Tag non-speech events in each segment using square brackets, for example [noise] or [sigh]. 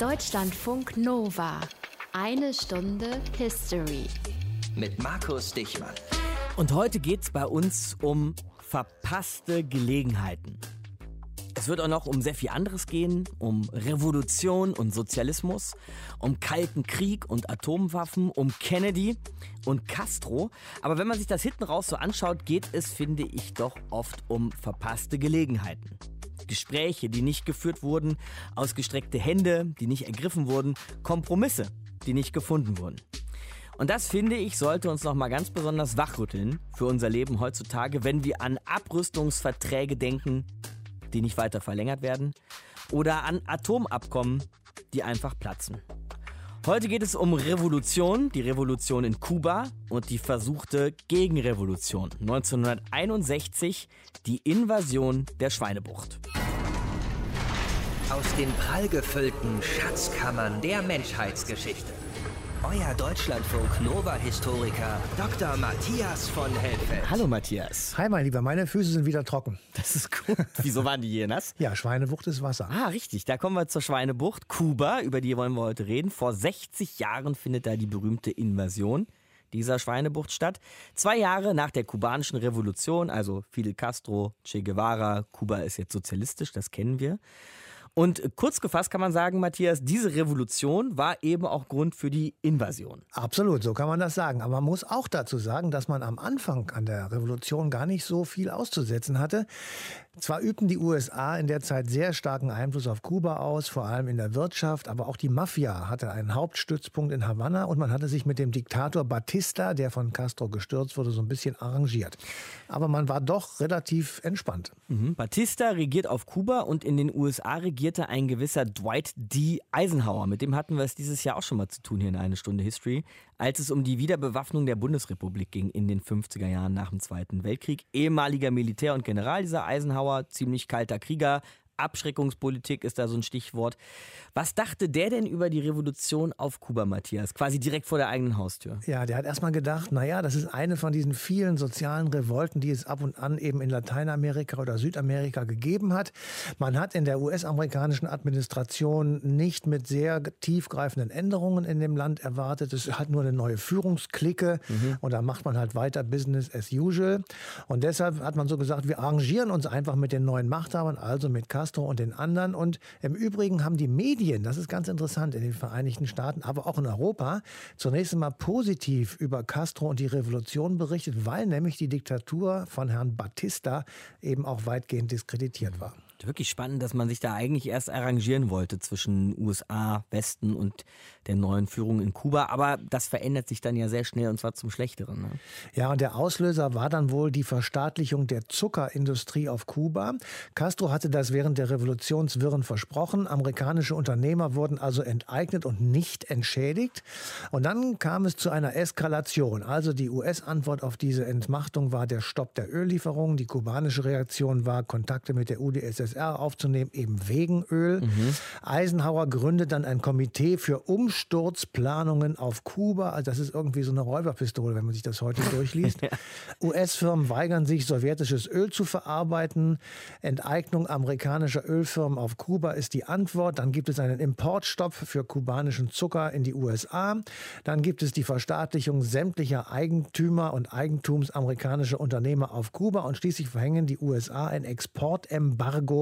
Deutschlandfunk Nova. Eine Stunde History. Mit Markus Dichmann. Und heute geht es bei uns um verpasste Gelegenheiten. Es wird auch noch um sehr viel anderes gehen, um Revolution und Sozialismus, um Kalten Krieg und Atomwaffen, um Kennedy und Castro. Aber wenn man sich das hinten raus so anschaut, geht es, finde ich, doch oft um verpasste Gelegenheiten. Gespräche, die nicht geführt wurden, ausgestreckte Hände, die nicht ergriffen wurden, Kompromisse, die nicht gefunden wurden. Und das finde ich, sollte uns nochmal ganz besonders wachrütteln für unser Leben heutzutage, wenn wir an Abrüstungsverträge denken, die nicht weiter verlängert werden, oder an Atomabkommen, die einfach platzen. Heute geht es um Revolution, die Revolution in Kuba und die versuchte Gegenrevolution. 1961 die Invasion der Schweinebucht. Aus den prallgefüllten Schatzkammern der Menschheitsgeschichte. Euer Deutschlandfunk Nova-Historiker Dr. Matthias von Helfeld. Hallo Matthias. Hi mein Lieber, meine Füße sind wieder trocken. [laughs] Das ist gut. Wieso waren die hier nass? Ja, Schweinebucht ist Wasser. Ah, richtig. Da kommen wir zur Schweinebucht. Kuba, über die wollen wir heute reden. Vor 60 Jahren findet da die berühmte Invasion dieser Schweinebucht statt. Zwei Jahre nach der kubanischen Revolution, also Fidel Castro, Che Guevara, Kuba ist jetzt sozialistisch, das kennen wir. Und kurz gefasst kann man sagen, Matthias, diese Revolution war eben auch Grund für die Invasion. Absolut, so kann man das sagen. Aber man muss auch dazu sagen, dass man am Anfang an der Revolution gar nicht so viel auszusetzen hatte. Zwar übten die USA in der Zeit sehr starken Einfluss auf Kuba aus, vor allem in der Wirtschaft, aber auch die Mafia hatte einen Hauptstützpunkt in Havanna und man hatte sich mit dem Diktator Batista, der von Castro gestürzt wurde, so ein bisschen arrangiert. Aber man war doch relativ entspannt. Mhm. Batista regiert auf Kuba und in den USA regierte ein gewisser Dwight D. Eisenhower. Mit dem hatten wir es dieses Jahr auch schon mal zu tun hier in eine Stunde History, als es um die Wiederbewaffnung der Bundesrepublik ging in den 50er Jahren nach dem Zweiten Weltkrieg. Ehemaliger Militär und General dieser Eisenhower ziemlich kalter Krieger, Abschreckungspolitik ist da so ein Stichwort. Was dachte der denn über die Revolution auf Kuba, Matthias? Quasi direkt vor der eigenen Haustür. Ja, der hat erstmal gedacht, naja, das ist eine von diesen vielen sozialen Revolten, die es ab und an eben in Lateinamerika oder Südamerika gegeben hat. Man hat in der US-amerikanischen Administration nicht mit sehr tiefgreifenden Änderungen in dem Land erwartet. Es hat nur eine neue Führungsklicke mhm. und da macht man halt weiter Business as usual. Und deshalb hat man so gesagt, wir arrangieren uns einfach mit den neuen Machthabern, also mit Castro Castro und den anderen. Und im Übrigen haben die Medien, das ist ganz interessant in den Vereinigten Staaten, aber auch in Europa, zunächst einmal positiv über Castro und die Revolution berichtet, weil nämlich die Diktatur von Herrn Batista eben auch weitgehend diskreditiert war wirklich spannend, dass man sich da eigentlich erst arrangieren wollte zwischen USA, Westen und der neuen Führung in Kuba. Aber das verändert sich dann ja sehr schnell und zwar zum Schlechteren. Ne? Ja, und der Auslöser war dann wohl die Verstaatlichung der Zuckerindustrie auf Kuba. Castro hatte das während der Revolutionswirren versprochen. Amerikanische Unternehmer wurden also enteignet und nicht entschädigt. Und dann kam es zu einer Eskalation. Also die US-Antwort auf diese Entmachtung war der Stopp der Öllieferungen. Die kubanische Reaktion war Kontakte mit der UdSSR UdSSR aufzunehmen, eben wegen Öl. Mhm. Eisenhower gründet dann ein Komitee für Umsturzplanungen auf Kuba. Also das ist irgendwie so eine Räuberpistole, wenn man sich das heute [laughs] durchliest. ja. US-Firmen weigern sich, sowjetisches Öl zu verarbeiten. Enteignung amerikanischer Ölfirmen auf Kuba ist die Antwort. Dann gibt es einen Importstopp für kubanischen Zucker in die USA. Dann gibt es die Verstaatlichung sämtlicher Eigentümer und Eigentums amerikanischer Unternehmer auf Kuba. Und schließlich verhängen die USA ein Exportembargo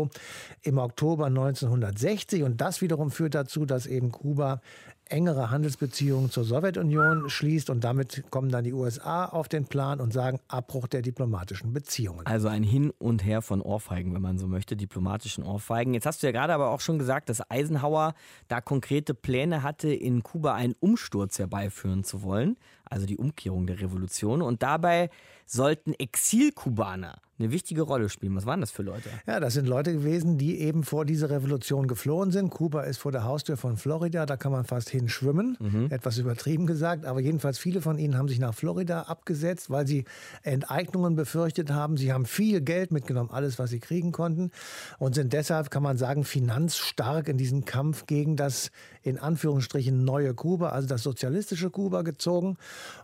im Oktober 1960. Und das wiederum führt dazu, dass eben Kuba engere Handelsbeziehungen zur Sowjetunion schließt und damit kommen dann die USA auf den Plan und sagen Abbruch der diplomatischen Beziehungen. Also ein Hin und Her von Ohrfeigen, wenn man so möchte, diplomatischen Ohrfeigen. Jetzt hast du ja gerade aber auch schon gesagt, dass Eisenhower da konkrete Pläne hatte, in Kuba einen Umsturz herbeiführen zu wollen, also die Umkehrung der Revolution. Und dabei sollten Exilkubaner eine wichtige Rolle spielen. Was waren das für Leute? Ja, das sind Leute gewesen, die eben vor dieser Revolution geflohen sind. Kuba ist vor der Haustür von Florida, da kann man fast dorthin schwimmen. Mhm. Etwas übertrieben gesagt, aber jedenfalls viele von ihnen haben sich nach Florida abgesetzt, weil sie Enteignungen befürchtet haben. Sie haben viel Geld mitgenommen, alles, was sie kriegen konnten und sind deshalb, kann man sagen, finanzstark in diesen Kampf gegen das in Anführungsstrichen neue Kuba, also das sozialistische Kuba gezogen.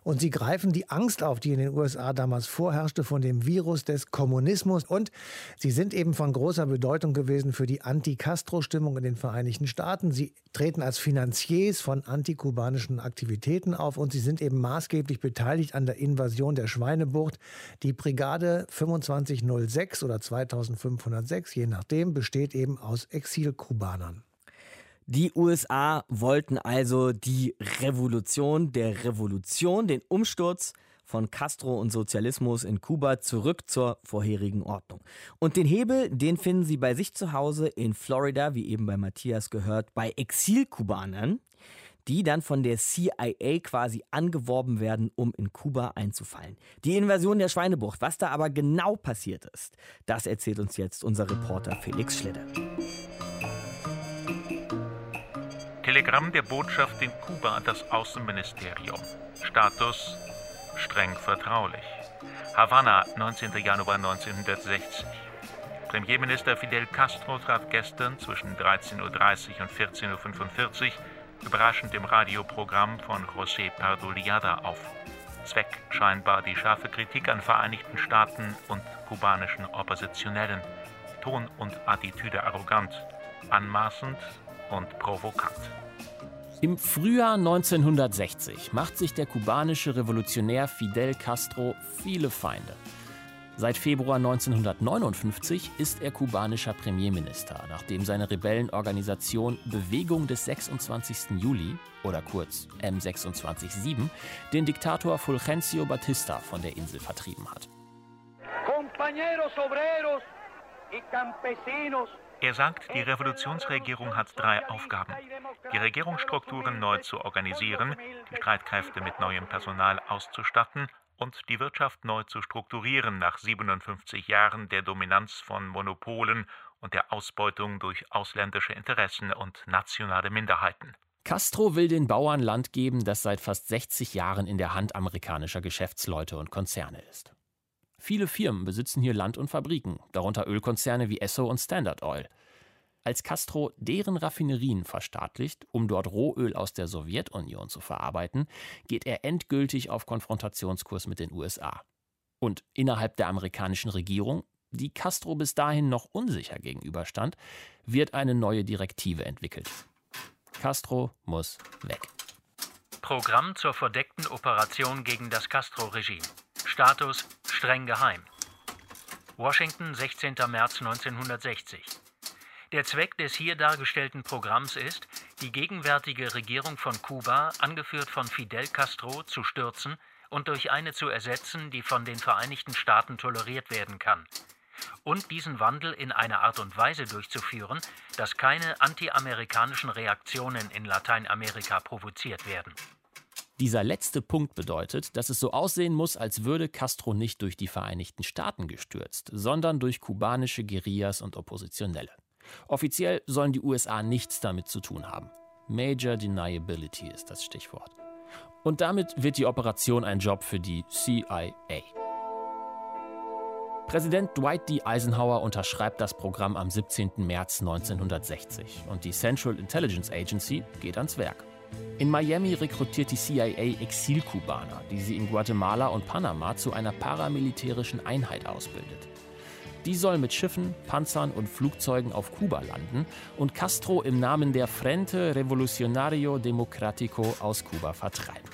Und sie greifen die Angst auf, die in den USA damals vorherrschte von dem Virus des Kommunismus. Und sie sind eben von großer Bedeutung gewesen für die Anti-Castro-Stimmung in den Vereinigten Staaten. Sie treten als Finanziers von antikubanischen Aktivitäten auf und sie sind eben maßgeblich beteiligt an der Invasion der Schweinebucht. Die Brigade 2506 oder 2506, je nachdem, besteht eben aus Exilkubanern. Die USA wollten also die Revolution der Revolution, den Umsturz von Castro und Sozialismus in Kuba zurück zur vorherigen Ordnung. Und den Hebel, den finden Sie bei sich zu Hause in Florida, wie eben bei Matthias gehört, bei Exilkubanern, die dann von der CIA quasi angeworben werden, um in Kuba einzufallen. Die Invasion der Schweinebucht, was da aber genau passiert ist, das erzählt uns jetzt unser Reporter Felix Schlitter. Telegramm der Botschaft in Kuba an das Außenministerium. Status streng vertraulich. Havanna, 19. Januar 1960. Premierminister Fidel Castro trat gestern zwischen 13.30 Uhr und 14.45 Uhr überraschend im Radioprogramm von José Pardo Liada auf. Zweck scheinbar die scharfe Kritik an Vereinigten Staaten und kubanischen Oppositionellen. Ton und Attitüde arrogant, anmaßend und provokant. Im Frühjahr 1960 macht sich der kubanische Revolutionär Fidel Castro viele Feinde. Seit Februar 1959 ist er kubanischer Premierminister, nachdem seine Rebellenorganisation Bewegung des 26. Juli oder kurz M267 den Diktator Fulgencio Batista von der Insel vertrieben hat. Compañeros obreros y campesinos er sagt, die Revolutionsregierung hat drei Aufgaben. Die Regierungsstrukturen neu zu organisieren, die Streitkräfte mit neuem Personal auszustatten und die Wirtschaft neu zu strukturieren nach 57 Jahren der Dominanz von Monopolen und der Ausbeutung durch ausländische Interessen und nationale Minderheiten. Castro will den Bauern Land geben, das seit fast 60 Jahren in der Hand amerikanischer Geschäftsleute und Konzerne ist. Viele Firmen besitzen hier Land und Fabriken, darunter Ölkonzerne wie Esso und Standard Oil. Als Castro deren Raffinerien verstaatlicht, um dort Rohöl aus der Sowjetunion zu verarbeiten, geht er endgültig auf Konfrontationskurs mit den USA. Und innerhalb der amerikanischen Regierung, die Castro bis dahin noch unsicher gegenüberstand, wird eine neue Direktive entwickelt. Castro muss weg. Programm zur verdeckten Operation gegen das Castro-Regime. Status streng geheim. Washington, 16. März 1960. Der Zweck des hier dargestellten Programms ist, die gegenwärtige Regierung von Kuba, angeführt von Fidel Castro, zu stürzen und durch eine zu ersetzen, die von den Vereinigten Staaten toleriert werden kann. Und diesen Wandel in einer Art und Weise durchzuführen, dass keine antiamerikanischen Reaktionen in Lateinamerika provoziert werden. Dieser letzte Punkt bedeutet, dass es so aussehen muss, als würde Castro nicht durch die Vereinigten Staaten gestürzt, sondern durch kubanische Guerillas und Oppositionelle. Offiziell sollen die USA nichts damit zu tun haben. Major Deniability ist das Stichwort. Und damit wird die Operation ein Job für die CIA. Präsident Dwight D. Eisenhower unterschreibt das Programm am 17. März 1960 und die Central Intelligence Agency geht ans Werk. In Miami rekrutiert die CIA Exilkubaner, die sie in Guatemala und Panama zu einer paramilitärischen Einheit ausbildet. Die soll mit Schiffen, Panzern und Flugzeugen auf Kuba landen und Castro im Namen der Frente Revolucionario Democrático aus Kuba vertreiben.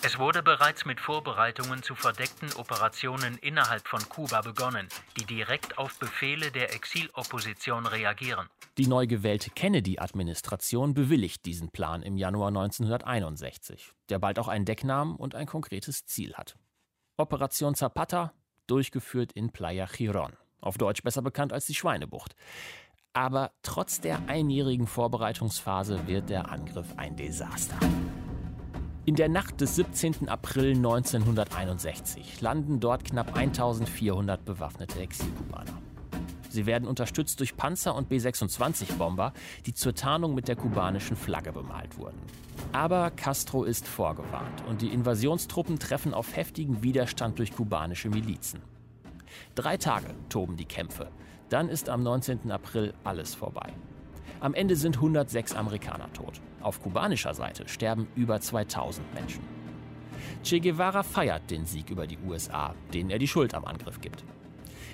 Es wurde bereits mit Vorbereitungen zu verdeckten Operationen innerhalb von Kuba begonnen, die direkt auf Befehle der Exilopposition reagieren. Die neu gewählte Kennedy-Administration bewilligt diesen Plan im Januar 1961, der bald auch einen Decknamen und ein konkretes Ziel hat. Operation Zapata, durchgeführt in Playa Giron, auf Deutsch besser bekannt als die Schweinebucht. Aber trotz der einjährigen Vorbereitungsphase wird der Angriff ein Desaster. In der Nacht des 17. April 1961 landen dort knapp 1400 bewaffnete Exilkubaner. Sie werden unterstützt durch Panzer und B-26-Bomber, die zur Tarnung mit der kubanischen Flagge bemalt wurden. Aber Castro ist vorgewarnt und die Invasionstruppen treffen auf heftigen Widerstand durch kubanische Milizen. Drei Tage toben die Kämpfe. Dann ist am 19. April alles vorbei. Am Ende sind 106 Amerikaner tot. Auf kubanischer Seite sterben über 2000 Menschen. Che Guevara feiert den Sieg über die USA, denen er die Schuld am Angriff gibt.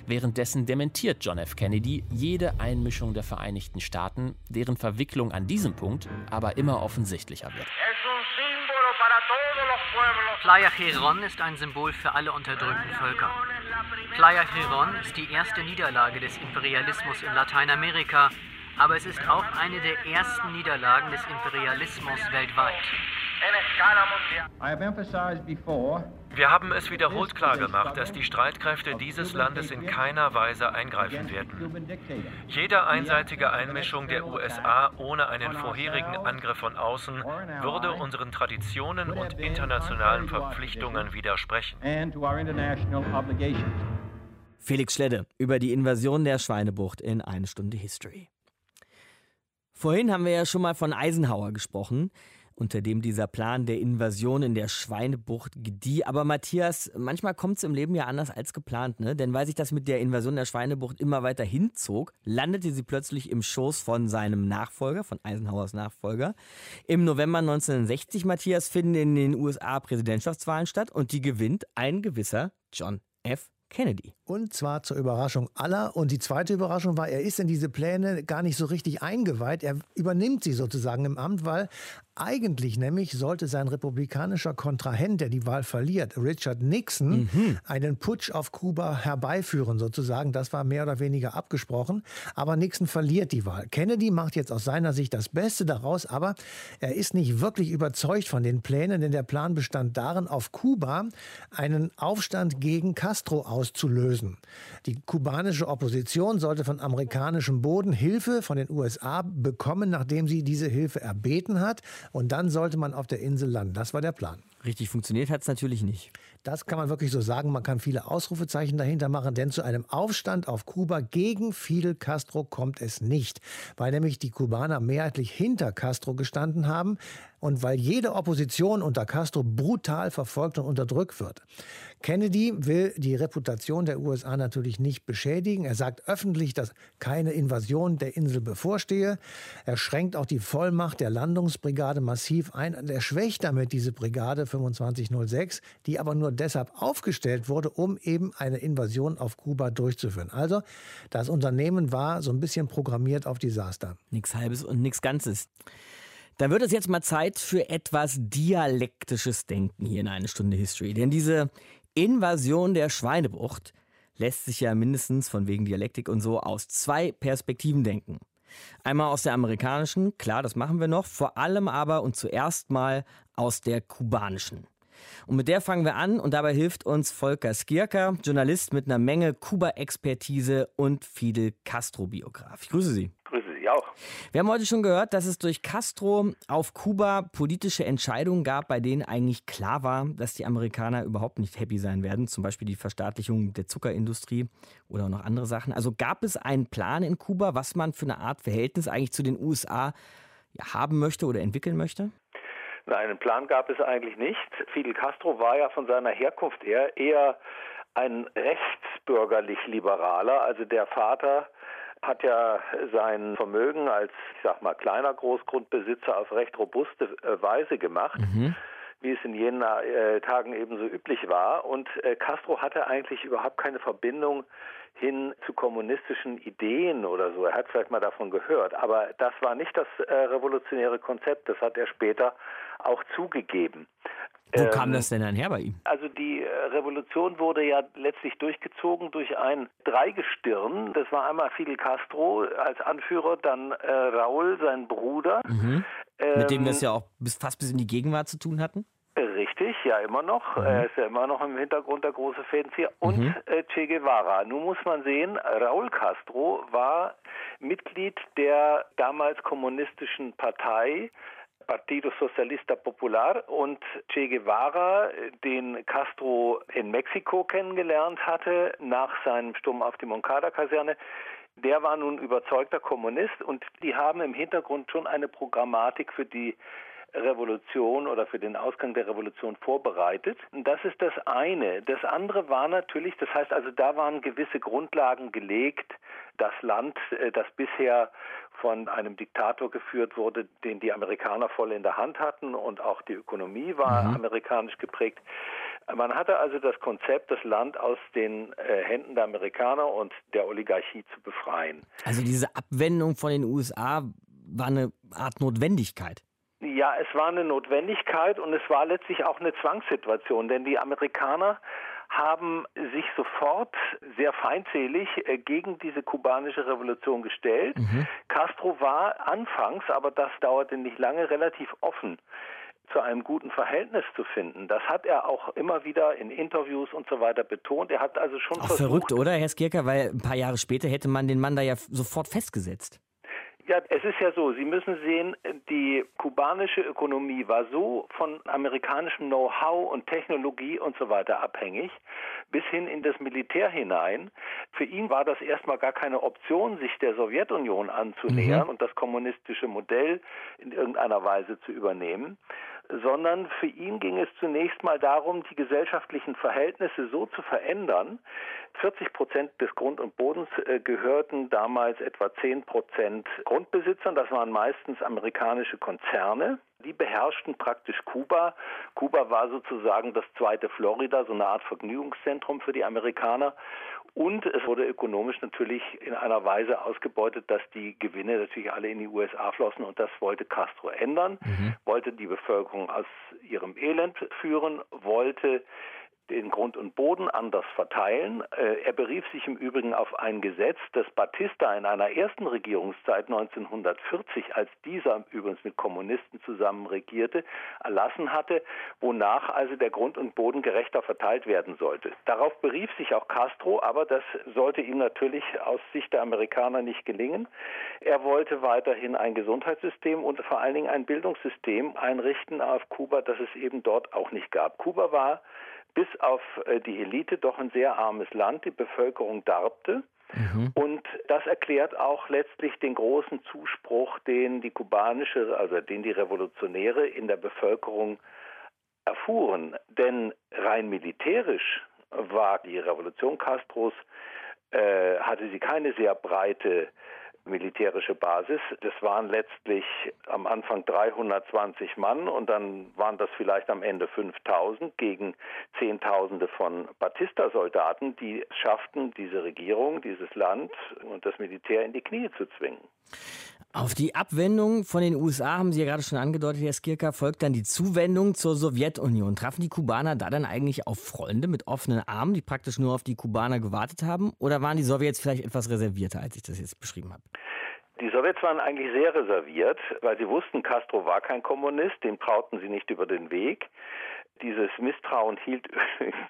Währenddessen dementiert John F. Kennedy jede Einmischung der Vereinigten Staaten, deren Verwicklung an diesem Punkt aber immer offensichtlicher wird. Playa Giron ist ein Symbol für alle unterdrückten Völker. Playa Giron ist die erste Niederlage des Imperialismus in Lateinamerika, aber es ist auch eine der ersten Niederlagen des Imperialismus weltweit. Wir haben es wiederholt klargemacht, dass die Streitkräfte dieses Landes in keiner Weise eingreifen werden. Jede einseitige Einmischung der USA ohne einen vorherigen Angriff von außen würde unseren Traditionen und internationalen Verpflichtungen widersprechen. Felix Schledde über die Invasion der Schweinebucht in eine Stunde History. Vorhin haben wir ja schon mal von Eisenhower gesprochen unter dem dieser Plan der Invasion in der Schweinebucht gedieh. Aber Matthias, manchmal kommt es im Leben ja anders als geplant, ne? Denn weil sich das mit der Invasion der Schweinebucht immer weiter hinzog, landete sie plötzlich im Schoß von seinem Nachfolger, von Eisenhowers Nachfolger. Im November 1960, Matthias, finden in den USA Präsidentschaftswahlen statt und die gewinnt ein gewisser John F. Kennedy. Und zwar zur Überraschung aller. Und die zweite Überraschung war, er ist in diese Pläne gar nicht so richtig eingeweiht. Er übernimmt sie sozusagen im Amt, weil eigentlich nämlich sollte sein republikanischer Kontrahent, der die Wahl verliert, Richard Nixon, mhm. einen Putsch auf Kuba herbeiführen sozusagen. Das war mehr oder weniger abgesprochen. Aber Nixon verliert die Wahl. Kennedy macht jetzt aus seiner Sicht das Beste daraus, aber er ist nicht wirklich überzeugt von den Plänen, denn der Plan bestand darin, auf Kuba einen Aufstand gegen Castro auszulösen. Die kubanische Opposition sollte von amerikanischem Boden Hilfe von den USA bekommen, nachdem sie diese Hilfe erbeten hat. Und dann sollte man auf der Insel landen. Das war der Plan. Richtig funktioniert hat es natürlich nicht. Das kann man wirklich so sagen. Man kann viele Ausrufezeichen dahinter machen, denn zu einem Aufstand auf Kuba gegen Fidel Castro kommt es nicht, weil nämlich die Kubaner mehrheitlich hinter Castro gestanden haben und weil jede Opposition unter Castro brutal verfolgt und unterdrückt wird. Kennedy will die Reputation der USA natürlich nicht beschädigen. Er sagt öffentlich, dass keine Invasion der Insel bevorstehe. Er schränkt auch die Vollmacht der Landungsbrigade massiv ein. Er schwächt damit diese Brigade 2506, die aber nur deshalb aufgestellt wurde, um eben eine Invasion auf Kuba durchzuführen. Also das Unternehmen war so ein bisschen programmiert auf Desaster. Nichts Halbes und nichts Ganzes. Dann wird es jetzt mal Zeit für etwas dialektisches Denken hier in eine Stunde History. Denn diese Invasion der Schweinebucht lässt sich ja mindestens von wegen Dialektik und so aus zwei Perspektiven denken. Einmal aus der amerikanischen, klar, das machen wir noch, vor allem aber und zuerst mal aus der kubanischen. Und mit der fangen wir an und dabei hilft uns Volker Skierker, Journalist mit einer Menge Kuba-Expertise und Fidel Castro-Biograf. Ich grüße Sie. Wir haben heute schon gehört, dass es durch Castro auf Kuba politische Entscheidungen gab, bei denen eigentlich klar war, dass die Amerikaner überhaupt nicht happy sein werden. Zum Beispiel die Verstaatlichung der Zuckerindustrie oder auch noch andere Sachen. Also gab es einen Plan in Kuba, was man für eine Art Verhältnis eigentlich zu den USA haben möchte oder entwickeln möchte? Nein, einen Plan gab es eigentlich nicht. Fidel Castro war ja von seiner Herkunft her eher ein rechtsbürgerlich-liberaler. Also der Vater hat ja sein Vermögen als, ich sag mal, kleiner Großgrundbesitzer auf recht robuste äh, Weise gemacht. Mhm wie es in jenen äh, Tagen ebenso üblich war. Und äh, Castro hatte eigentlich überhaupt keine Verbindung hin zu kommunistischen Ideen oder so. Er hat vielleicht mal davon gehört, aber das war nicht das äh, revolutionäre Konzept. Das hat er später auch zugegeben. Wo ähm, kam das denn einher bei ihm? Also die äh, Revolution wurde ja letztlich durchgezogen durch ein Dreigestirn. Das war einmal Fidel Castro als Anführer, dann äh, Raúl, sein Bruder. Mhm. Ähm, Mit dem wir es ja auch bis, fast bis in die Gegenwart zu tun hatten? Richtig, ja immer noch. Mhm. Er ist ja immer noch im Hintergrund der große Fädenzieher. Und mhm. äh, Che Guevara. Nun muss man sehen, Raúl Castro war Mitglied der damals kommunistischen Partei Partido Socialista Popular und Che Guevara, den Castro in Mexiko kennengelernt hatte nach seinem Sturm auf die Moncada-Kaserne, der war nun überzeugter Kommunist und die haben im Hintergrund schon eine Programmatik für die Revolution oder für den Ausgang der Revolution vorbereitet. Das ist das eine. Das andere war natürlich, das heißt also, da waren gewisse Grundlagen gelegt. Das Land, äh, das bisher von einem Diktator geführt wurde, den die Amerikaner voll in der Hand hatten und auch die Ökonomie war mhm. amerikanisch geprägt. Man hatte also das Konzept, das Land aus den äh, Händen der Amerikaner und der Oligarchie zu befreien. Also diese Abwendung von den USA war eine Art Notwendigkeit. Ja, es war eine Notwendigkeit und es war letztlich auch eine Zwangssituation, denn die Amerikaner haben sich sofort sehr feindselig äh, gegen diese kubanische Revolution gestellt. Mhm. Castro war anfangs, aber das dauerte nicht lange, relativ offen zu einem guten Verhältnis zu finden. Das hat er auch immer wieder in Interviews und so weiter betont. Er hat also schon auch versucht, verrückt, oder Herr Skirker, weil ein paar Jahre später hätte man den Mann da ja sofort festgesetzt. Ja, es ist ja so, Sie müssen sehen, die kubanische Ökonomie war so von amerikanischem Know-how und Technologie und so weiter abhängig, bis hin in das Militär hinein. Für ihn war das erstmal gar keine Option, sich der Sowjetunion anzunähern mhm. und das kommunistische Modell in irgendeiner Weise zu übernehmen sondern für ihn ging es zunächst mal darum, die gesellschaftlichen Verhältnisse so zu verändern. 40 Prozent des Grund und Bodens äh, gehörten damals etwa 10 Prozent Grundbesitzern. Das waren meistens amerikanische Konzerne. Die beherrschten praktisch Kuba. Kuba war sozusagen das zweite Florida, so eine Art Vergnügungszentrum für die Amerikaner. Und es wurde ökonomisch natürlich in einer Weise ausgebeutet, dass die Gewinne natürlich alle in die USA flossen. Und das wollte Castro ändern, mhm. wollte die Bevölkerung aus ihrem Elend führen, wollte den Grund und Boden anders verteilen. Äh, er berief sich im Übrigen auf ein Gesetz, das Batista in einer ersten Regierungszeit 1940, als dieser übrigens mit Kommunisten zusammen regierte, erlassen hatte, wonach also der Grund und Boden gerechter verteilt werden sollte. Darauf berief sich auch Castro, aber das sollte ihm natürlich aus Sicht der Amerikaner nicht gelingen. Er wollte weiterhin ein Gesundheitssystem und vor allen Dingen ein Bildungssystem einrichten auf Kuba, das es eben dort auch nicht gab. Kuba war bis auf äh, die Elite doch ein sehr armes Land. Die Bevölkerung darbte. Mhm. Und das erklärt auch letztlich den großen Zuspruch, den die kubanische, also den die Revolutionäre in der Bevölkerung erfuhren. Denn rein militärisch war die Revolution Castros, äh, hatte sie keine sehr breite militärische Basis. Das waren letztlich am Anfang 320 Mann und dann waren das vielleicht am Ende 5000 gegen Zehntausende von Batista-Soldaten, die schafften, diese Regierung, dieses Land und das Militär in die Knie zu zwingen. Auf die Abwendung von den USA haben Sie ja gerade schon angedeutet, Herr Skirka, folgt dann die Zuwendung zur Sowjetunion. Trafen die Kubaner da dann eigentlich auf Freunde mit offenen Armen, die praktisch nur auf die Kubaner gewartet haben? Oder waren die Sowjets vielleicht etwas reservierter, als ich das jetzt beschrieben habe? Die Sowjets waren eigentlich sehr reserviert, weil sie wussten, Castro war kein Kommunist, den trauten sie nicht über den Weg. Dieses Misstrauen hielt [laughs] übrigens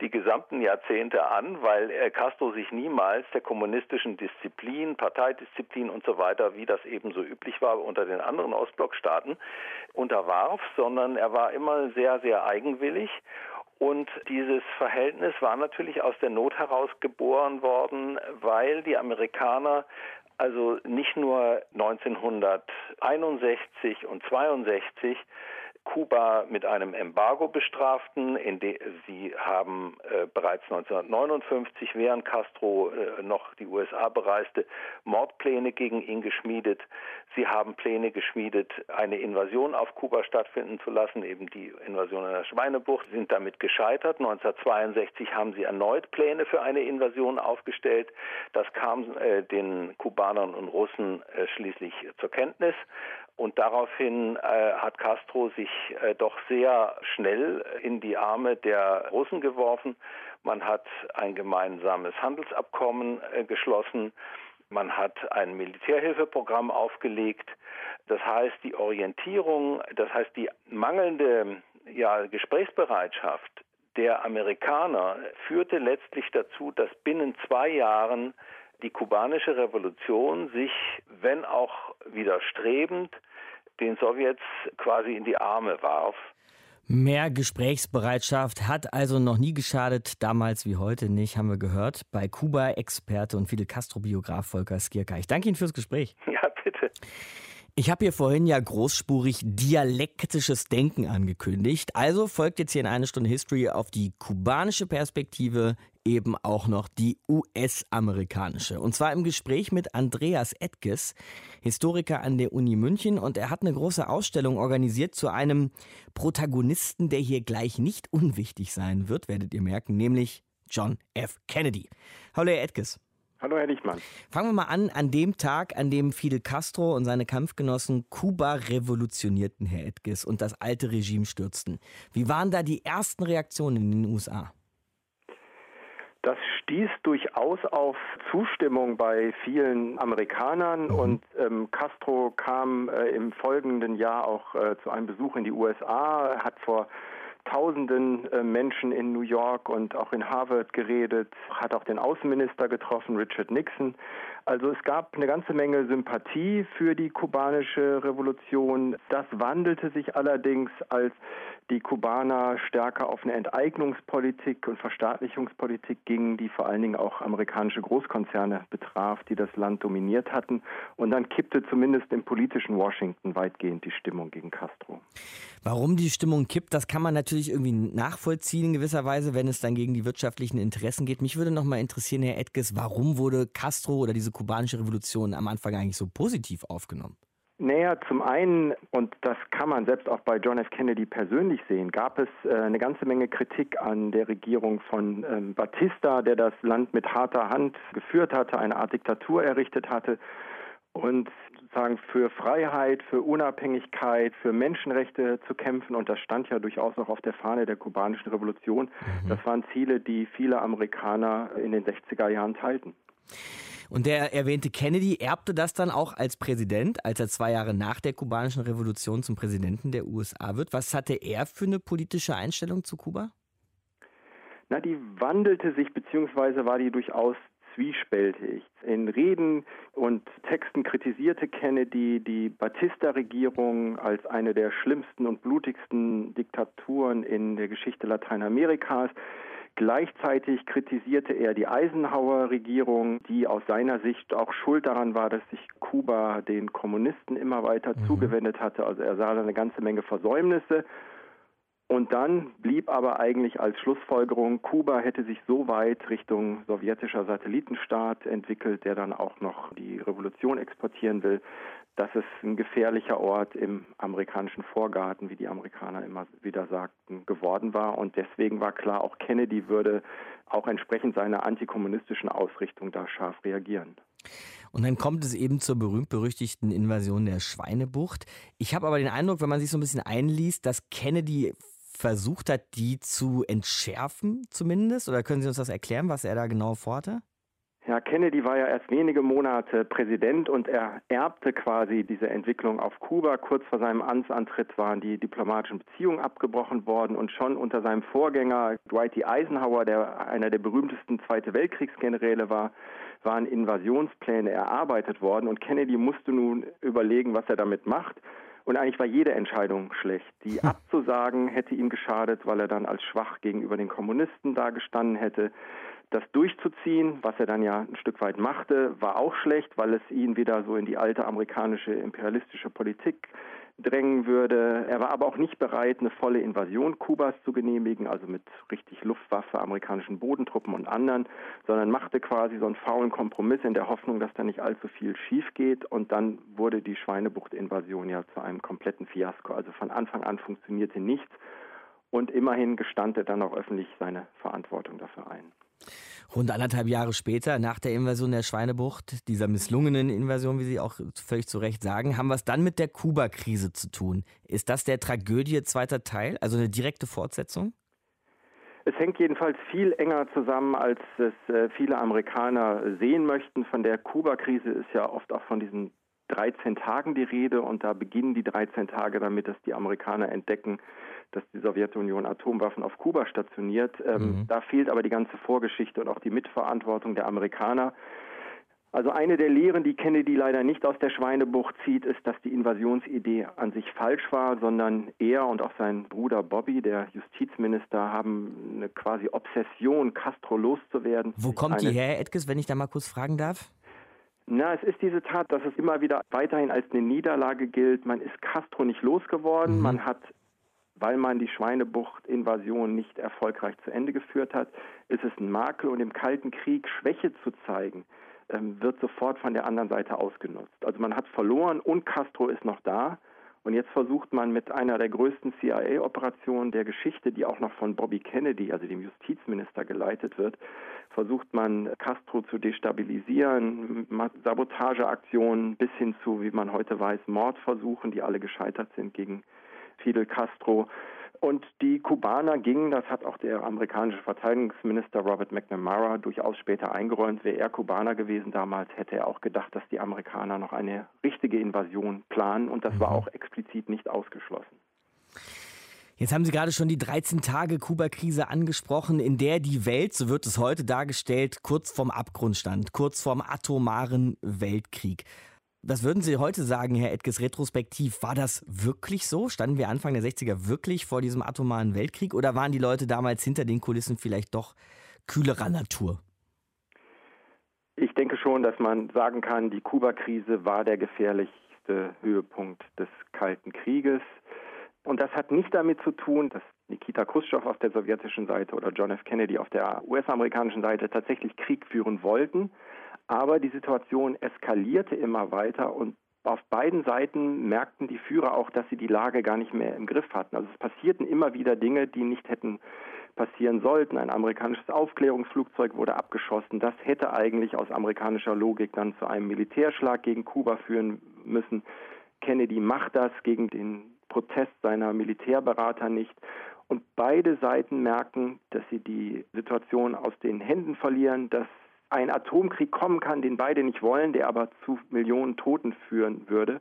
die gesamten Jahrzehnte an, weil Castro sich niemals der kommunistischen Disziplin, Parteidisziplin und so weiter, wie das eben so üblich war unter den anderen Ostblockstaaten, unterwarf, sondern er war immer sehr, sehr eigenwillig. Und dieses Verhältnis war natürlich aus der Not heraus geboren worden, weil die Amerikaner also nicht nur 1961 und 62 Kuba mit einem Embargo bestraften. Sie haben äh, bereits 1959, während Castro äh, noch die USA bereiste, Mordpläne gegen ihn geschmiedet. Sie haben Pläne geschmiedet, eine Invasion auf Kuba stattfinden zu lassen, eben die Invasion in der Schweinebucht, sind damit gescheitert. 1962 haben sie erneut Pläne für eine Invasion aufgestellt. Das kam äh, den Kubanern und Russen äh, schließlich zur Kenntnis. Und daraufhin äh, hat Castro sich äh, doch sehr schnell in die Arme der Russen geworfen. Man hat ein gemeinsames Handelsabkommen äh, geschlossen. Man hat ein Militärhilfeprogramm aufgelegt. Das heißt, die Orientierung, das heißt, die mangelnde ja, Gesprächsbereitschaft der Amerikaner führte letztlich dazu, dass binnen zwei Jahren die kubanische Revolution sich, wenn auch widerstrebend, den Sowjets quasi in die Arme warf. Mehr Gesprächsbereitschaft hat also noch nie geschadet, damals wie heute nicht, haben wir gehört, bei Kuba-Experte und Fidel Castro-Biograf Volker Skierka. Ich danke Ihnen fürs Gespräch. Ja, bitte. Ich habe hier vorhin ja großspurig dialektisches Denken angekündigt. Also folgt jetzt hier in einer Stunde History auf die kubanische Perspektive eben auch noch die US-amerikanische. Und zwar im Gespräch mit Andreas Edges, Historiker an der Uni München. Und er hat eine große Ausstellung organisiert zu einem Protagonisten, der hier gleich nicht unwichtig sein wird, werdet ihr merken, nämlich John F. Kennedy. Hallo, Herr Edges. Hallo, Herr Lichtmann. Fangen wir mal an, an dem Tag, an dem Fidel Castro und seine Kampfgenossen Kuba revolutionierten, Herr Edges, und das alte Regime stürzten. Wie waren da die ersten Reaktionen in den USA? Das stieß durchaus auf Zustimmung bei vielen Amerikanern mhm. und ähm, Castro kam äh, im folgenden Jahr auch äh, zu einem Besuch in die USA, hat vor Tausenden äh, Menschen in New York und auch in Harvard geredet, hat auch den Außenminister getroffen, Richard Nixon. Also es gab eine ganze Menge Sympathie für die kubanische Revolution. Das wandelte sich allerdings, als die Kubaner stärker auf eine Enteignungspolitik und Verstaatlichungspolitik gingen, die vor allen Dingen auch amerikanische Großkonzerne betraf, die das Land dominiert hatten. Und dann kippte zumindest im politischen Washington weitgehend die Stimmung gegen Castro. Warum die Stimmung kippt, das kann man natürlich irgendwie nachvollziehen in gewisser Weise, wenn es dann gegen die wirtschaftlichen Interessen geht. Mich würde noch mal interessieren, Herr Edges, warum wurde Castro oder diese kubanische Revolution am Anfang eigentlich so positiv aufgenommen? Naja, zum einen, und das kann man selbst auch bei John F. Kennedy persönlich sehen, gab es äh, eine ganze Menge Kritik an der Regierung von ähm, Batista, der das Land mit harter Hand geführt hatte, eine Art Diktatur errichtet hatte und sozusagen für Freiheit, für Unabhängigkeit, für Menschenrechte zu kämpfen. Und das stand ja durchaus auch auf der Fahne der kubanischen Revolution. Mhm. Das waren Ziele, die viele Amerikaner in den 60er Jahren teilten. Und der erwähnte Kennedy erbte das dann auch als Präsident, als er zwei Jahre nach der kubanischen Revolution zum Präsidenten der USA wird. Was hatte er für eine politische Einstellung zu Kuba? Na, die wandelte sich, beziehungsweise war die durchaus zwiespältig. In Reden und Texten kritisierte Kennedy die Batista-Regierung als eine der schlimmsten und blutigsten Diktaturen in der Geschichte Lateinamerikas. Gleichzeitig kritisierte er die Eisenhower-Regierung, die aus seiner Sicht auch schuld daran war, dass sich Kuba den Kommunisten immer weiter mhm. zugewendet hatte. Also er sah da eine ganze Menge Versäumnisse. Und dann blieb aber eigentlich als Schlussfolgerung, Kuba hätte sich so weit Richtung sowjetischer Satellitenstaat entwickelt, der dann auch noch die Revolution exportieren will, dass es ein gefährlicher Ort im amerikanischen Vorgarten, wie die Amerikaner immer wieder sagten, geworden war. Und deswegen war klar, auch Kennedy würde auch entsprechend seiner antikommunistischen Ausrichtung da scharf reagieren. Und dann kommt es eben zur berühmt-berüchtigten Invasion der Schweinebucht. Ich habe aber den Eindruck, wenn man sich so ein bisschen einliest, dass Kennedy versucht hat, die zu entschärfen zumindest. Oder können Sie uns das erklären, was er da genau vorhatte? Ja, Kennedy war ja erst wenige Monate Präsident und er erbte quasi diese Entwicklung auf Kuba. Kurz vor seinem Amtsantritt waren die diplomatischen Beziehungen abgebrochen worden und schon unter seinem Vorgänger Dwight D. Eisenhower, der einer der berühmtesten Zweite Weltkriegsgeneräle war, waren Invasionspläne erarbeitet worden und Kennedy musste nun überlegen, was er damit macht. Und eigentlich war jede Entscheidung schlecht. Die hm. abzusagen hätte ihm geschadet, weil er dann als schwach gegenüber den Kommunisten dagestanden hätte. Das durchzuziehen, was er dann ja ein Stück weit machte, war auch schlecht, weil es ihn wieder so in die alte amerikanische imperialistische Politik drängen würde. Er war aber auch nicht bereit, eine volle Invasion Kubas zu genehmigen, also mit richtig Luftwaffe, amerikanischen Bodentruppen und anderen, sondern machte quasi so einen faulen Kompromiss in der Hoffnung, dass da nicht allzu viel schief geht. Und dann wurde die Schweinebucht-Invasion ja zu einem kompletten Fiasko. Also von Anfang an funktionierte nichts. Und immerhin gestand er dann auch öffentlich seine Verantwortung dafür ein. Rund anderthalb Jahre später, nach der Invasion der Schweinebucht, dieser misslungenen Invasion, wie Sie auch völlig zu Recht sagen, haben wir es dann mit der Kuba-Krise zu tun. Ist das der Tragödie zweiter Teil, also eine direkte Fortsetzung? Es hängt jedenfalls viel enger zusammen, als es äh, viele Amerikaner sehen möchten. Von der Kuba-Krise ist ja oft auch von diesen 13 Tagen die Rede und da beginnen die 13 Tage damit, dass die Amerikaner entdecken, dass die Sowjetunion Atomwaffen auf Kuba stationiert. Ähm, mhm. Da fehlt aber die ganze Vorgeschichte und auch die Mitverantwortung der Amerikaner. Also eine der Lehren, die Kennedy leider nicht aus der Schweinebucht zieht, ist, dass die Invasionsidee an sich falsch war, sondern er und auch sein Bruder Bobby, der Justizminister, haben eine quasi Obsession, Castro loszuwerden. Wo kommt die her, Edges, wenn ich da mal kurz fragen darf? Na, es ist diese Tat, dass es immer wieder weiterhin als eine Niederlage gilt. Man ist Castro nicht losgeworden. Mhm. Man hat, weil man die Schweinebucht-Invasion nicht erfolgreich zu Ende geführt hat, ist es ein Makel und im Kalten Krieg Schwäche zu zeigen ähm, wird sofort von der anderen Seite ausgenutzt. Also man hat verloren und Castro ist noch da. Und jetzt versucht man mit einer der größten CIA-Operationen der Geschichte, die auch noch von Bobby Kennedy, also dem Justizminister, geleitet wird, versucht man Castro zu destabilisieren, Sabotageaktionen bis hin zu, wie man heute weiß, Mordversuchen, die alle gescheitert sind gegen Fidel Castro. Und die Kubaner gingen, das hat auch der amerikanische Verteidigungsminister Robert McNamara durchaus später eingeräumt, wäre er Kubaner gewesen damals, hätte er auch gedacht, dass die Amerikaner noch eine richtige Invasion planen und das mhm. war auch explizit nicht ausgeschlossen. Jetzt haben Sie gerade schon die 13-Tage-Kuba-Krise angesprochen, in der die Welt, so wird es heute dargestellt, kurz vorm Abgrund stand, kurz vorm atomaren Weltkrieg. Was würden Sie heute sagen, Herr Edges, retrospektiv? War das wirklich so? Standen wir Anfang der 60er wirklich vor diesem atomaren Weltkrieg oder waren die Leute damals hinter den Kulissen vielleicht doch kühlerer Natur? Ich denke schon, dass man sagen kann, die Kuba-Krise war der gefährlichste Höhepunkt des Kalten Krieges. Und das hat nicht damit zu tun, dass Nikita Khrushchev auf der sowjetischen Seite oder John F. Kennedy auf der US-amerikanischen Seite tatsächlich Krieg führen wollten, aber die Situation eskalierte immer weiter und auf beiden Seiten merkten die Führer auch, dass sie die Lage gar nicht mehr im Griff hatten. Also es passierten immer wieder Dinge, die nicht hätten passieren sollten. Ein amerikanisches Aufklärungsflugzeug wurde abgeschossen. Das hätte eigentlich aus amerikanischer Logik dann zu einem Militärschlag gegen Kuba führen müssen. Kennedy macht das gegen den Protest seiner Militärberater nicht. Und beide Seiten merken, dass sie die Situation aus den Händen verlieren, dass ein Atomkrieg kommen kann, den beide nicht wollen, der aber zu Millionen Toten führen würde.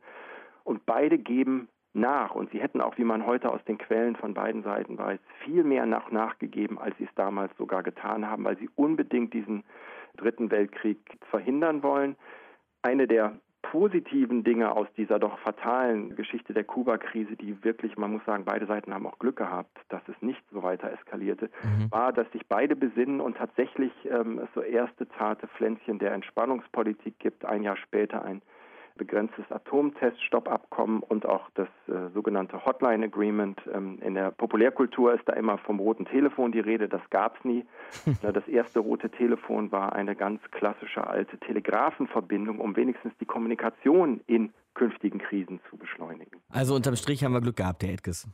Und beide geben nach. Und sie hätten auch, wie man heute aus den Quellen von beiden Seiten weiß, viel mehr nach nachgegeben, als sie es damals sogar getan haben, weil sie unbedingt diesen Dritten Weltkrieg verhindern wollen. Eine der positiven Dinge aus dieser doch fatalen Geschichte der Kuba-Krise, die wirklich, man muss sagen, beide Seiten haben auch Glück gehabt, dass es nicht so weiter eskalierte, mhm. war, dass sich beide besinnen und tatsächlich ähm, so erste zarte Pflänzchen der Entspannungspolitik gibt. Ein Jahr später ein begrenztes Atomteststoppabkommen und auch das äh, sogenannte Hotline Agreement. Ähm, in der Populärkultur ist da immer vom roten Telefon die Rede, das gab es nie. [laughs] das erste rote Telefon war eine ganz klassische alte Telegrafenverbindung, um wenigstens die Kommunikation in künftigen Krisen zu beschleunigen. Also unterm Strich haben wir Glück gehabt, Herr Edges.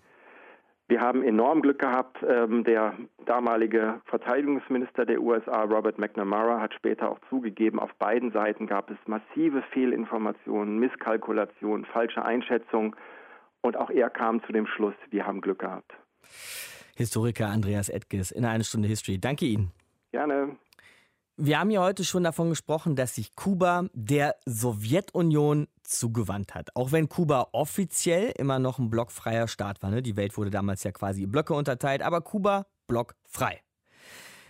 Wir haben enorm Glück gehabt. Ähm, der damalige Verteidigungsminister der USA, Robert McNamara, hat später auch zugegeben, auf beiden Seiten gab es massive Fehlinformationen, Misskalkulationen, falsche Einschätzungen. Und auch er kam zu dem Schluss, wir haben Glück gehabt. Historiker Andreas Edges in einer Stunde History. Danke Ihnen. Gerne. Wir haben ja heute schon davon gesprochen, dass sich Kuba der Sowjetunion zugewandt hat. Auch wenn Kuba offiziell immer noch ein blockfreier Staat war. Ne? Die Welt wurde damals ja quasi in Blöcke unterteilt, aber Kuba blockfrei.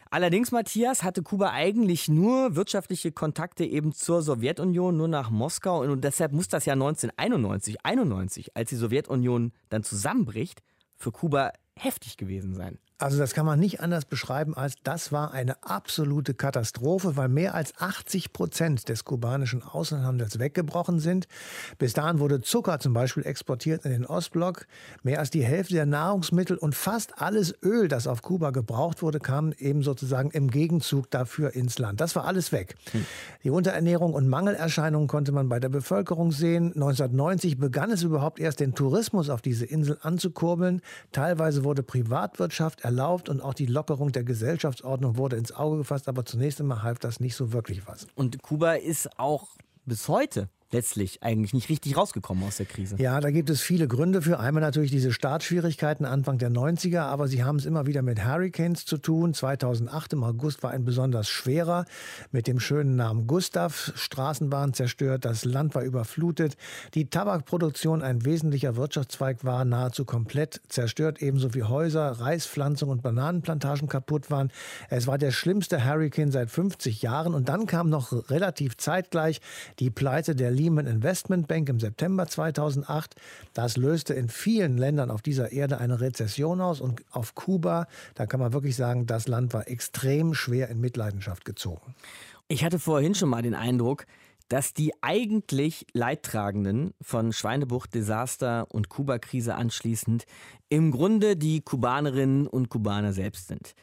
Allerdings, Matthias, hatte Kuba eigentlich nur wirtschaftliche Kontakte eben zur Sowjetunion, nur nach Moskau. Und deshalb muss das ja 1991, 91, als die Sowjetunion dann zusammenbricht, für Kuba heftig gewesen sein. Also das kann man nicht anders beschreiben als das war eine absolute Katastrophe, weil mehr als 80 Prozent des kubanischen Außenhandels weggebrochen sind. Bis dahin wurde Zucker zum Beispiel exportiert in den Ostblock. Mehr als die Hälfte der Nahrungsmittel und fast alles Öl, das auf Kuba gebraucht wurde, kam eben sozusagen im Gegenzug dafür ins Land. Das war alles weg. Hm. Die Unterernährung und Mangelerscheinungen konnte man bei der Bevölkerung sehen. 1990 begann es überhaupt erst den Tourismus auf diese Insel anzukurbeln. Teilweise wurde Privatwirtschaft erlaubt und auch die Lockerung der Gesellschaftsordnung wurde ins Auge gefasst, aber zunächst einmal half das nicht so wirklich was. Und Kuba ist auch bis heute letztlich eigentlich nicht richtig rausgekommen aus der Krise. Ja, da gibt es viele Gründe für. Einmal natürlich diese Startschwierigkeiten Anfang der 90er, aber sie haben es immer wieder mit Hurricanes zu tun. 2008 im August war ein besonders schwerer mit dem schönen Namen Gustav. Straßenbahn zerstört, das Land war überflutet. Die Tabakproduktion, ein wesentlicher Wirtschaftszweig, war nahezu komplett zerstört, ebenso wie Häuser, Reispflanzungen und Bananenplantagen kaputt waren. Es war der schlimmste Hurricane seit 50 Jahren und dann kam noch relativ zeitgleich die Pleite der Lehman Investment Bank im September 2008. Das löste in vielen Ländern auf dieser Erde eine Rezession aus und auf Kuba, da kann man wirklich sagen, das Land war extrem schwer in Mitleidenschaft gezogen. Ich hatte vorhin schon mal den Eindruck, dass die eigentlich Leidtragenden von Schweinebucht, Desaster und Kuba-Krise anschließend im Grunde die Kubanerinnen und Kubaner selbst sind.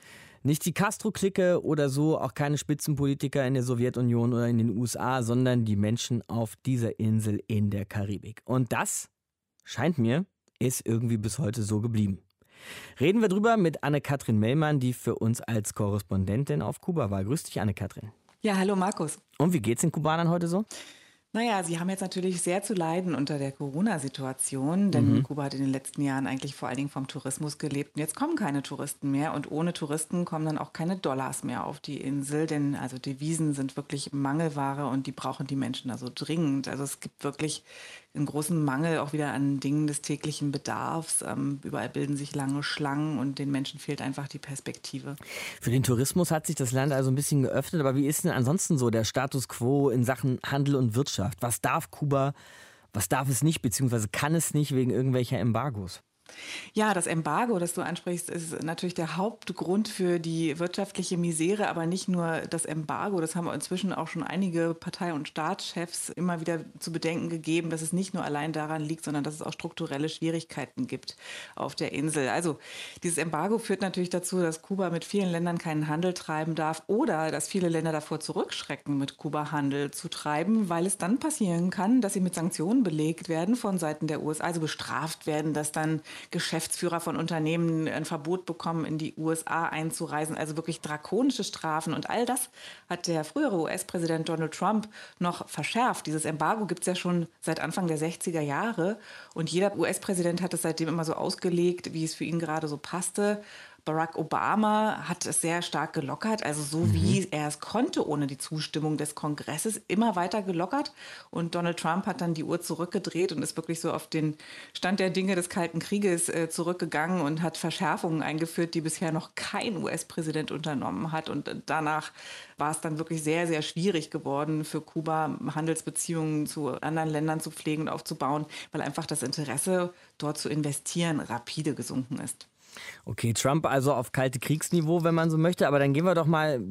Nicht die Castro-Clique oder so, auch keine Spitzenpolitiker in der Sowjetunion oder in den USA, sondern die Menschen auf dieser Insel in der Karibik. Und das, scheint mir, ist irgendwie bis heute so geblieben. Reden wir drüber mit Anne-Kathrin Mellmann, die für uns als Korrespondentin auf Kuba war. Grüß dich, Anne-Kathrin. Ja, hallo Markus. Und wie geht's den Kubanern heute so? Naja, sie haben jetzt natürlich sehr zu leiden unter der Corona-Situation, denn mhm. Kuba hat in den letzten Jahren eigentlich vor allen Dingen vom Tourismus gelebt. Und jetzt kommen keine Touristen mehr und ohne Touristen kommen dann auch keine Dollars mehr auf die Insel, denn also Devisen sind wirklich Mangelware und die brauchen die Menschen also dringend. Also es gibt wirklich einen großen Mangel auch wieder an Dingen des täglichen Bedarfs. Ähm, überall bilden sich lange Schlangen und den Menschen fehlt einfach die Perspektive. Für den Tourismus hat sich das Land also ein bisschen geöffnet, aber wie ist denn ansonsten so der Status quo in Sachen Handel und Wirtschaft? Was darf Kuba, was darf es nicht, beziehungsweise kann es nicht wegen irgendwelcher Embargos? Ja, das Embargo, das du ansprichst, ist natürlich der Hauptgrund für die wirtschaftliche Misere, aber nicht nur das Embargo. Das haben inzwischen auch schon einige Partei- und Staatschefs immer wieder zu bedenken gegeben, dass es nicht nur allein daran liegt, sondern dass es auch strukturelle Schwierigkeiten gibt auf der Insel. Also dieses Embargo führt natürlich dazu, dass Kuba mit vielen Ländern keinen Handel treiben darf oder dass viele Länder davor zurückschrecken, mit Kuba Handel zu treiben, weil es dann passieren kann, dass sie mit Sanktionen belegt werden von Seiten der USA, also bestraft werden, dass dann Geschäftsführer von Unternehmen ein Verbot bekommen, in die USA einzureisen. Also wirklich drakonische Strafen. Und all das hat der frühere US-Präsident Donald Trump noch verschärft. Dieses Embargo gibt es ja schon seit Anfang der 60er Jahre. Und jeder US-Präsident hat es seitdem immer so ausgelegt, wie es für ihn gerade so passte. Barack Obama hat es sehr stark gelockert, also so mhm. wie er es konnte, ohne die Zustimmung des Kongresses, immer weiter gelockert. Und Donald Trump hat dann die Uhr zurückgedreht und ist wirklich so auf den Stand der Dinge des Kalten Krieges äh, zurückgegangen und hat Verschärfungen eingeführt, die bisher noch kein US-Präsident unternommen hat. Und danach war es dann wirklich sehr, sehr schwierig geworden für Kuba, Handelsbeziehungen zu anderen Ländern zu pflegen und aufzubauen, weil einfach das Interesse, dort zu investieren, rapide gesunken ist. Okay, Trump also auf kalte Kriegsniveau, wenn man so möchte. Aber dann gehen wir doch mal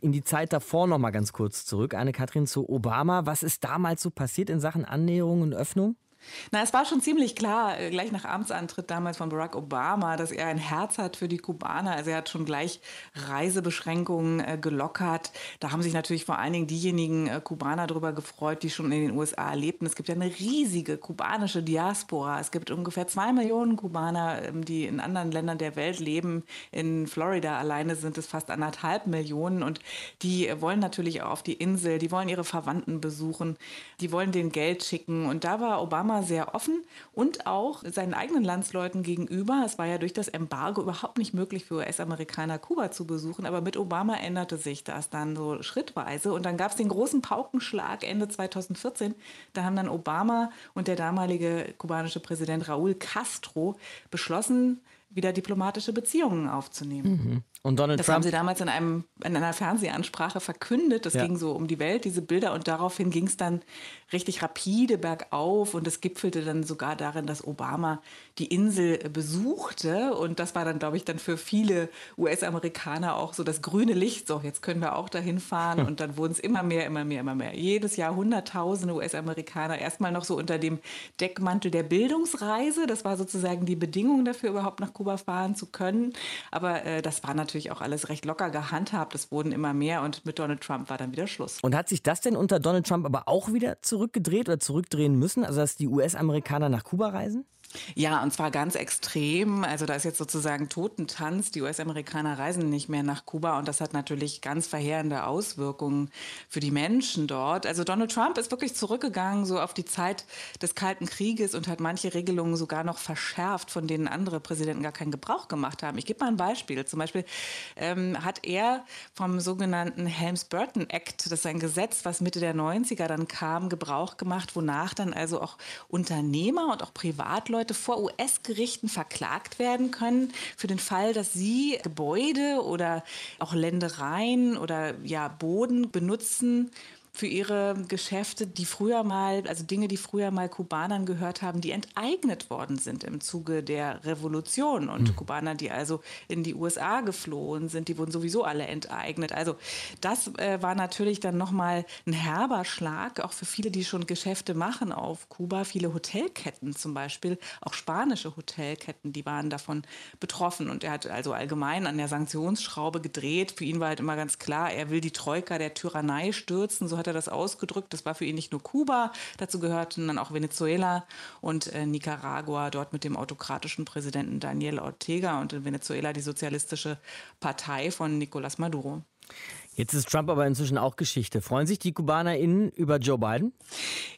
in die Zeit davor noch mal ganz kurz zurück. Anne-Kathrin zu Obama. Was ist damals so passiert in Sachen Annäherung und Öffnung? Na, es war schon ziemlich klar, äh, gleich nach Amtsantritt damals von Barack Obama, dass er ein Herz hat für die Kubaner. Also er hat schon gleich Reisebeschränkungen äh, gelockert. Da haben sich natürlich vor allen Dingen diejenigen äh, Kubaner darüber gefreut, die schon in den USA lebten. Es gibt ja eine riesige kubanische Diaspora. Es gibt ungefähr zwei Millionen Kubaner, ähm, die in anderen Ländern der Welt leben. In Florida alleine sind es fast anderthalb Millionen. Und die äh, wollen natürlich auch auf die Insel, die wollen ihre Verwandten besuchen, die wollen denen Geld schicken. Und da war Obama Obama sehr offen und auch seinen eigenen Landsleuten gegenüber. Es war ja durch das Embargo überhaupt nicht möglich für US-Amerikaner Kuba zu besuchen, aber mit Obama änderte sich das dann so schrittweise und dann gab es den großen Paukenschlag Ende 2014. Da haben dann Obama und der damalige kubanische Präsident Raúl Castro beschlossen, wieder diplomatische Beziehungen aufzunehmen. Mhm. Und Donald das Trump. haben sie damals in, einem, in einer Fernsehansprache verkündet. Das ja. ging so um die Welt, diese Bilder. Und daraufhin ging es dann richtig rapide bergauf. Und es gipfelte dann sogar darin, dass Obama die Insel besuchte. Und das war dann, glaube ich, dann für viele US-Amerikaner auch so das grüne Licht. So, jetzt können wir auch dahin fahren. Und dann wurden es immer mehr, immer mehr, immer mehr. Jedes Jahr hunderttausende US-Amerikaner. Erstmal noch so unter dem Deckmantel der Bildungsreise. Das war sozusagen die Bedingung dafür, überhaupt nach Kuba fahren zu können. Aber äh, das war natürlich auch alles recht locker gehandhabt. Es wurden immer mehr und mit Donald Trump war dann wieder Schluss. Und hat sich das denn unter Donald Trump aber auch wieder zurückgedreht oder zurückdrehen müssen? Also dass die US-Amerikaner nach Kuba reisen? Ja, und zwar ganz extrem. Also da ist jetzt sozusagen Totentanz. Die US-Amerikaner reisen nicht mehr nach Kuba und das hat natürlich ganz verheerende Auswirkungen für die Menschen dort. Also Donald Trump ist wirklich zurückgegangen so auf die Zeit des Kalten Krieges und hat manche Regelungen sogar noch verschärft, von denen andere Präsidenten gar keinen Gebrauch gemacht haben. Ich gebe mal ein Beispiel. Zum Beispiel ähm, hat er vom sogenannten Helms-Burton Act, das ist ein Gesetz, was Mitte der 90er dann kam, Gebrauch gemacht, wonach dann also auch Unternehmer und auch Privatleute vor US-Gerichten verklagt werden können für den Fall, dass sie Gebäude oder auch Ländereien oder ja Boden benutzen, für ihre Geschäfte, die früher mal, also Dinge, die früher mal Kubanern gehört haben, die enteignet worden sind im Zuge der Revolution. Und mhm. Kubaner, die also in die USA geflohen sind, die wurden sowieso alle enteignet. Also das äh, war natürlich dann nochmal ein herber Schlag, auch für viele, die schon Geschäfte machen auf Kuba. Viele Hotelketten zum Beispiel, auch spanische Hotelketten, die waren davon betroffen. Und er hat also allgemein an der Sanktionsschraube gedreht. Für ihn war halt immer ganz klar, er will die Troika der Tyrannei stürzen. So hat er das ausgedrückt. Das war für ihn nicht nur Kuba, dazu gehörten dann auch Venezuela und äh, Nicaragua, dort mit dem autokratischen Präsidenten Daniel Ortega und in Venezuela die sozialistische Partei von Nicolás Maduro. Jetzt ist Trump aber inzwischen auch Geschichte. Freuen sich die KubanerInnen über Joe Biden?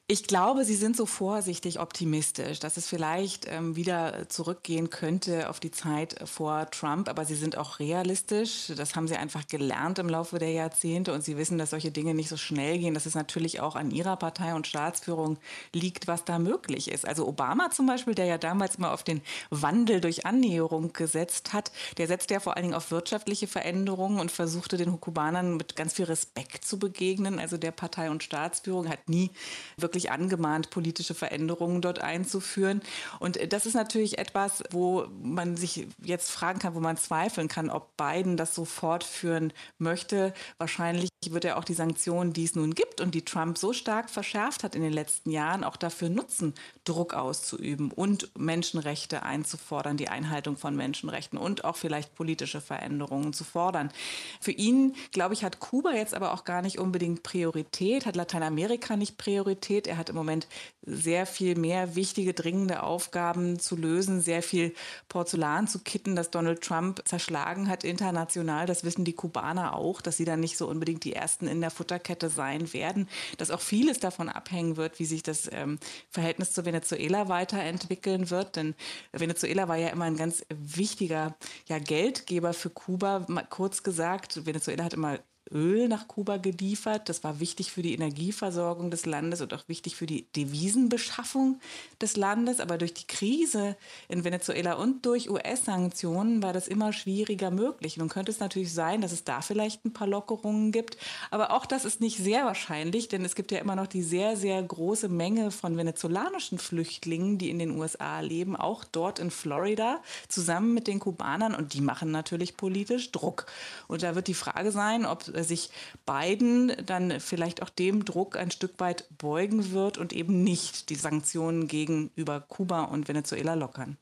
Ich glaube, sie sind so vorsichtig optimistisch, dass es vielleicht ähm, wieder zurückgehen könnte auf die Zeit vor Trump. Aber sie sind auch realistisch. Das haben sie einfach gelernt im Laufe der Jahrzehnte. Und sie wissen, dass solche Dinge nicht so schnell gehen, dass es natürlich auch an ihrer Partei und Staatsführung liegt, was da möglich ist. Also Obama zum Beispiel, der ja damals immer auf den Wandel durch Annäherung gesetzt hat, der setzt ja vor allen Dingen auf wirtschaftliche Veränderungen und versuchte den Kubanern mit ganz viel Respekt zu begegnen. Also der Partei und Staatsführung hat nie wirklich angemahnt, politische Veränderungen dort einzuführen. Und das ist natürlich etwas, wo man sich jetzt fragen kann, wo man zweifeln kann, ob Biden das so fortführen möchte. Wahrscheinlich wird er auch die Sanktionen, die es nun gibt und die Trump so stark verschärft hat in den letzten Jahren, auch dafür nutzen, Druck auszuüben und Menschenrechte einzufordern, die Einhaltung von Menschenrechten und auch vielleicht politische Veränderungen zu fordern. Für ihn, glaube ich, hat Kuba jetzt aber auch gar nicht unbedingt Priorität, hat Lateinamerika nicht Priorität. Er hat im Moment sehr viel mehr wichtige, dringende Aufgaben zu lösen, sehr viel Porzellan zu kitten, das Donald Trump zerschlagen hat international. Das wissen die Kubaner auch, dass sie dann nicht so unbedingt die Ersten in der Futterkette sein werden, dass auch vieles davon abhängen wird, wie sich das ähm, Verhältnis zu Venezuela weiterentwickeln wird. Denn Venezuela war ja immer ein ganz wichtiger ja, Geldgeber für Kuba. Kurz gesagt, Venezuela hat immer Öl nach Kuba geliefert. Das war wichtig für die Energieversorgung des Landes und auch wichtig für die Devisenbeschaffung des Landes. Aber durch die Krise in Venezuela und durch US-Sanktionen war das immer schwieriger möglich. Nun könnte es natürlich sein, dass es da vielleicht ein paar Lockerungen gibt. Aber auch das ist nicht sehr wahrscheinlich, denn es gibt ja immer noch die sehr, sehr große Menge von venezolanischen Flüchtlingen, die in den USA leben, auch dort in Florida, zusammen mit den Kubanern. Und die machen natürlich politisch Druck. Und da wird die Frage sein, ob sich Biden dann vielleicht auch dem Druck ein Stück weit beugen wird und eben nicht die Sanktionen gegenüber Kuba und Venezuela lockern.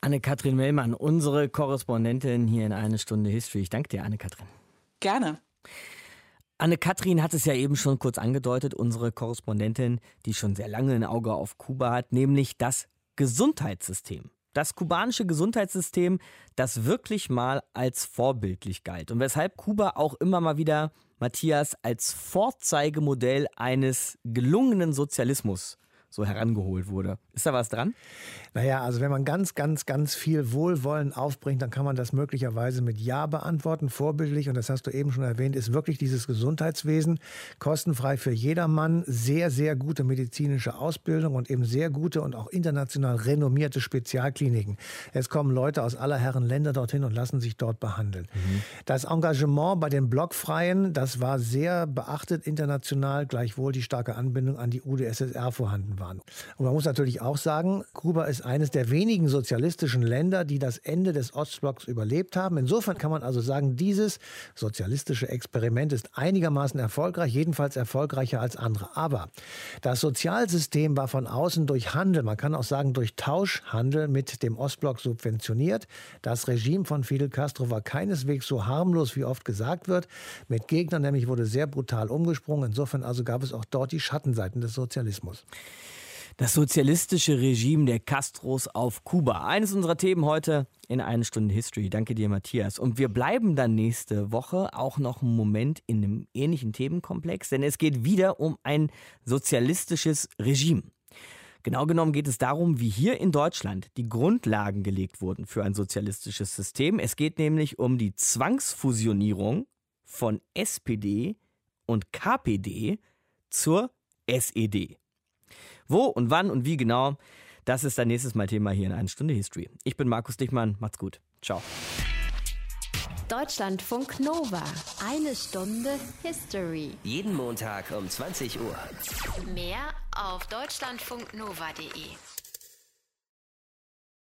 Anne-Kathrin Mellmann, unsere Korrespondentin hier in Eine Stunde History. Ich danke dir, Anne-Kathrin. Gerne. Anne-Kathrin hat es ja eben schon kurz angedeutet, unsere Korrespondentin, die schon sehr lange ein Auge auf Kuba hat, nämlich das Gesundheitssystem. Das kubanische Gesundheitssystem, das wirklich mal als vorbildlich galt und weshalb Kuba auch immer mal wieder Matthias als Vorzeigemodell eines gelungenen Sozialismus so herangeholt wurde. Ist da was dran? Naja, also wenn man ganz, ganz, ganz viel Wohlwollen aufbringt, dann kann man das möglicherweise mit Ja beantworten. Vorbildlich, und das hast du eben schon erwähnt, ist wirklich dieses Gesundheitswesen kostenfrei für jedermann, sehr, sehr gute medizinische Ausbildung und eben sehr gute und auch international renommierte Spezialkliniken. Es kommen Leute aus aller Herren Länder dorthin und lassen sich dort behandeln. Mhm. Das Engagement bei den Blockfreien, das war sehr beachtet international, gleichwohl die starke Anbindung an die UdSSR vorhanden war waren. Und man muss natürlich auch sagen, Kuba ist eines der wenigen sozialistischen Länder, die das Ende des Ostblocks überlebt haben. Insofern kann man also sagen, dieses sozialistische Experiment ist einigermaßen erfolgreich, jedenfalls erfolgreicher als andere. Aber das Sozialsystem war von außen durch Handel, man kann auch sagen durch Tauschhandel mit dem Ostblock subventioniert. Das Regime von Fidel Castro war keineswegs so harmlos, wie oft gesagt wird. Mit Gegnern nämlich wurde sehr brutal umgesprungen. Insofern also gab es auch dort die Schattenseiten des Sozialismus. Das sozialistische Regime der Castros auf Kuba. Eines unserer Themen heute in eine Stunde History. Danke dir, Matthias. Und wir bleiben dann nächste Woche auch noch einen Moment in einem ähnlichen Themenkomplex, denn es geht wieder um ein sozialistisches Regime. Genau genommen geht es darum, wie hier in Deutschland die Grundlagen gelegt wurden für ein sozialistisches System. Es geht nämlich um die Zwangsfusionierung von SPD und KPD zur SED. Wo und wann und wie genau, das ist dann nächstes Mal Thema hier in einer Stunde History. Ich bin Markus Dichmann, macht's gut. Ciao. Deutschlandfunk Nova. Eine Stunde History. Jeden Montag um 20 Uhr. Mehr auf deutschlandfunknova.de.